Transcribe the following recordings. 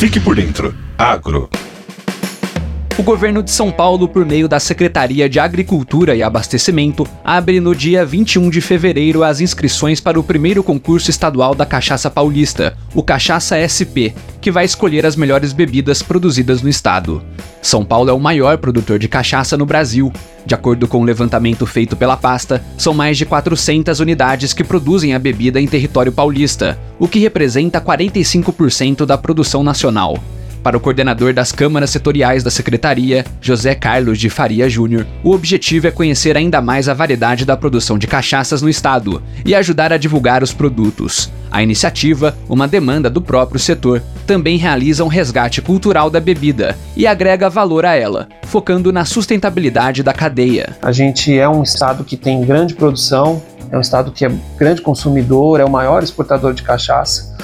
Fique por dentro. Agro. O governo de São Paulo, por meio da Secretaria de Agricultura e Abastecimento, abre no dia 21 de fevereiro as inscrições para o primeiro concurso estadual da Cachaça Paulista, o Cachaça SP, que vai escolher as melhores bebidas produzidas no estado. São Paulo é o maior produtor de cachaça no Brasil. De acordo com o um levantamento feito pela pasta, são mais de 400 unidades que produzem a bebida em território paulista, o que representa 45% da produção nacional. Para o coordenador das câmaras setoriais da secretaria, José Carlos de Faria Júnior, o objetivo é conhecer ainda mais a variedade da produção de cachaças no estado e ajudar a divulgar os produtos. A iniciativa, uma demanda do próprio setor, também realiza um resgate cultural da bebida e agrega valor a ela, focando na sustentabilidade da cadeia. A gente é um estado que tem grande produção, é um estado que é grande consumidor, é o maior exportador de cachaça.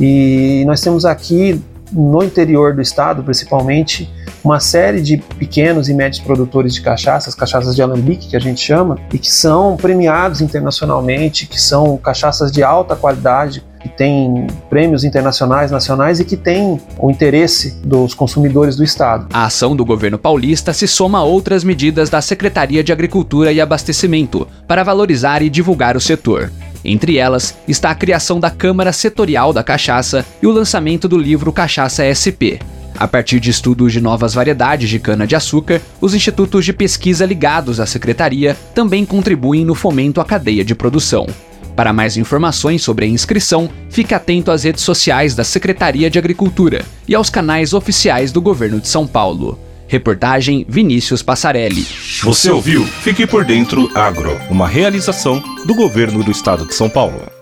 E nós temos aqui no interior do estado, principalmente, uma série de pequenos e médios produtores de cachaças, cachaças de alambique que a gente chama, e que são premiados internacionalmente, que são cachaças de alta qualidade, que têm prêmios internacionais, nacionais e que têm o interesse dos consumidores do estado. A ação do governo paulista se soma a outras medidas da Secretaria de Agricultura e Abastecimento para valorizar e divulgar o setor. Entre elas está a criação da Câmara Setorial da Cachaça e o lançamento do livro Cachaça SP. A partir de estudos de novas variedades de cana-de-açúcar, os institutos de pesquisa ligados à secretaria também contribuem no fomento à cadeia de produção. Para mais informações sobre a inscrição, fique atento às redes sociais da Secretaria de Agricultura e aos canais oficiais do Governo de São Paulo. Reportagem Vinícius Passarelli. Você ouviu? Fique por dentro Agro, uma realização do governo do estado de São Paulo.